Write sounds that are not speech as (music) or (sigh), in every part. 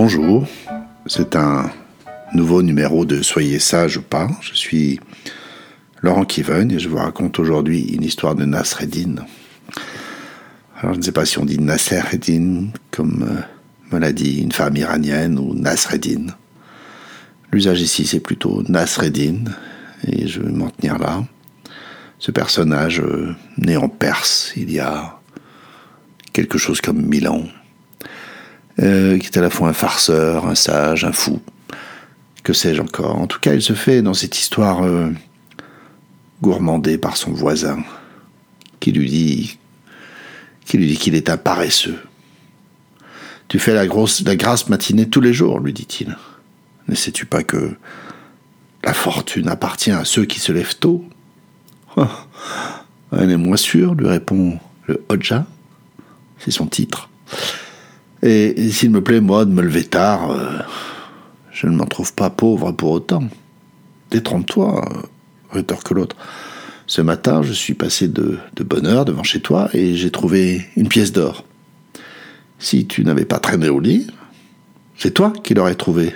Bonjour, c'est un nouveau numéro de Soyez sage ou pas. Je suis Laurent Kiven et je vous raconte aujourd'hui une histoire de Nasreddin. Alors je ne sais pas si on dit Nasreddin comme me l'a dit une femme iranienne ou Nasreddin. L'usage ici c'est plutôt Nasreddin et je vais m'en tenir là. Ce personnage euh, né en Perse il y a quelque chose comme mille ans euh, qui est à la fois un farceur, un sage, un fou, que sais-je encore? En tout cas, il se fait dans cette histoire euh, gourmandée par son voisin, qui lui dit qu'il est un paresseux. Tu fais la, grosse, la grasse matinée tous les jours, lui dit-il. Ne sais-tu pas que la fortune appartient à ceux qui se lèvent tôt? Oh, Elle est moins sûre, lui répond le Hodja. C'est son titre. Et, s'il me plaît, moi, de me lever tard, euh, je ne m'en trouve pas pauvre pour autant. Détrompe-toi, euh, rétorque l'autre. Ce matin, je suis passé de, bonne heure devant chez toi et j'ai trouvé une pièce d'or. Si tu n'avais pas traîné au lit, c'est toi qui l'aurais trouvé.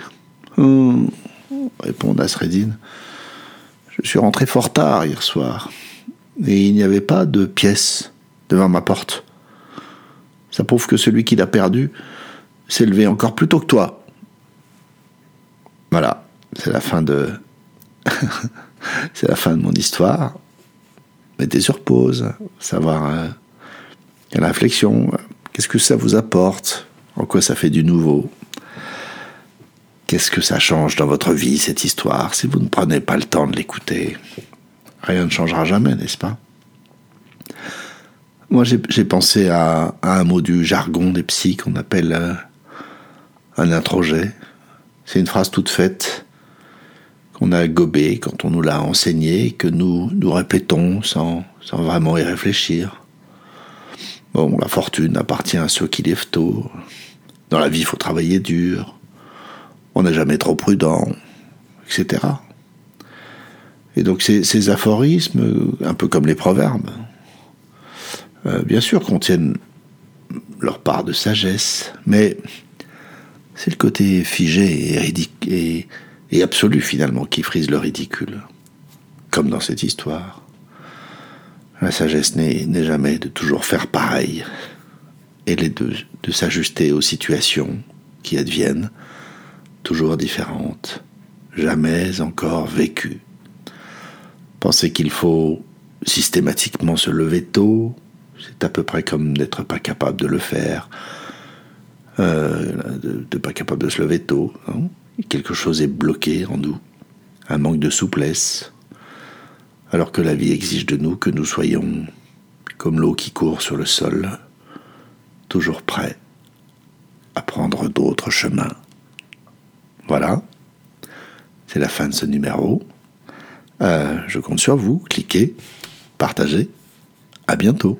Hum, répond Nasreddin. Je suis rentré fort tard hier soir et il n'y avait pas de pièce devant ma porte. Ça prouve que celui qui l'a perdu s'est levé encore plus tôt que toi. Voilà, c'est la fin de. (laughs) c'est la fin de mon histoire. Mettez sur pause, savoir euh, quelle réflexion, qu'est-ce que ça vous apporte, en quoi ça fait du nouveau? Qu'est-ce que ça change dans votre vie, cette histoire, si vous ne prenez pas le temps de l'écouter Rien ne changera jamais, n'est-ce pas? Moi, j'ai pensé à, un mot du jargon des psys qu'on appelle euh, un introjet. C'est une phrase toute faite qu'on a gobée quand on nous l'a enseignée, que nous nous répétons sans, sans vraiment y réfléchir. Bon, la fortune appartient à ceux qui lèvent tôt. Dans la vie, il faut travailler dur. On n'est jamais trop prudent, etc. Et donc ces, ces aphorismes, un peu comme les proverbes, euh, bien sûr, contiennent leur part de sagesse, mais c'est le côté figé et, et, absolu finalement qui frise le ridicule, comme dans cette histoire. La sagesse n'est jamais de toujours faire pareil, elle est de, de s'ajuster aux situations qui adviennent, toujours différentes, jamais encore vécues. Penser qu'il faut systématiquement se lever tôt, c'est à peu près comme d'être pas capable de le faire, euh, de, ne pas capable de se lever tôt. Hein. Quelque chose est bloqué en nous, un manque de souplesse, alors que la vie exige de nous que nous soyons comme l'eau qui court sur le sol, toujours prêts à prendre d'autres chemins. Voilà, c'est la fin de ce numéro. Euh, je compte sur vous, cliquez, partagez. À bientôt.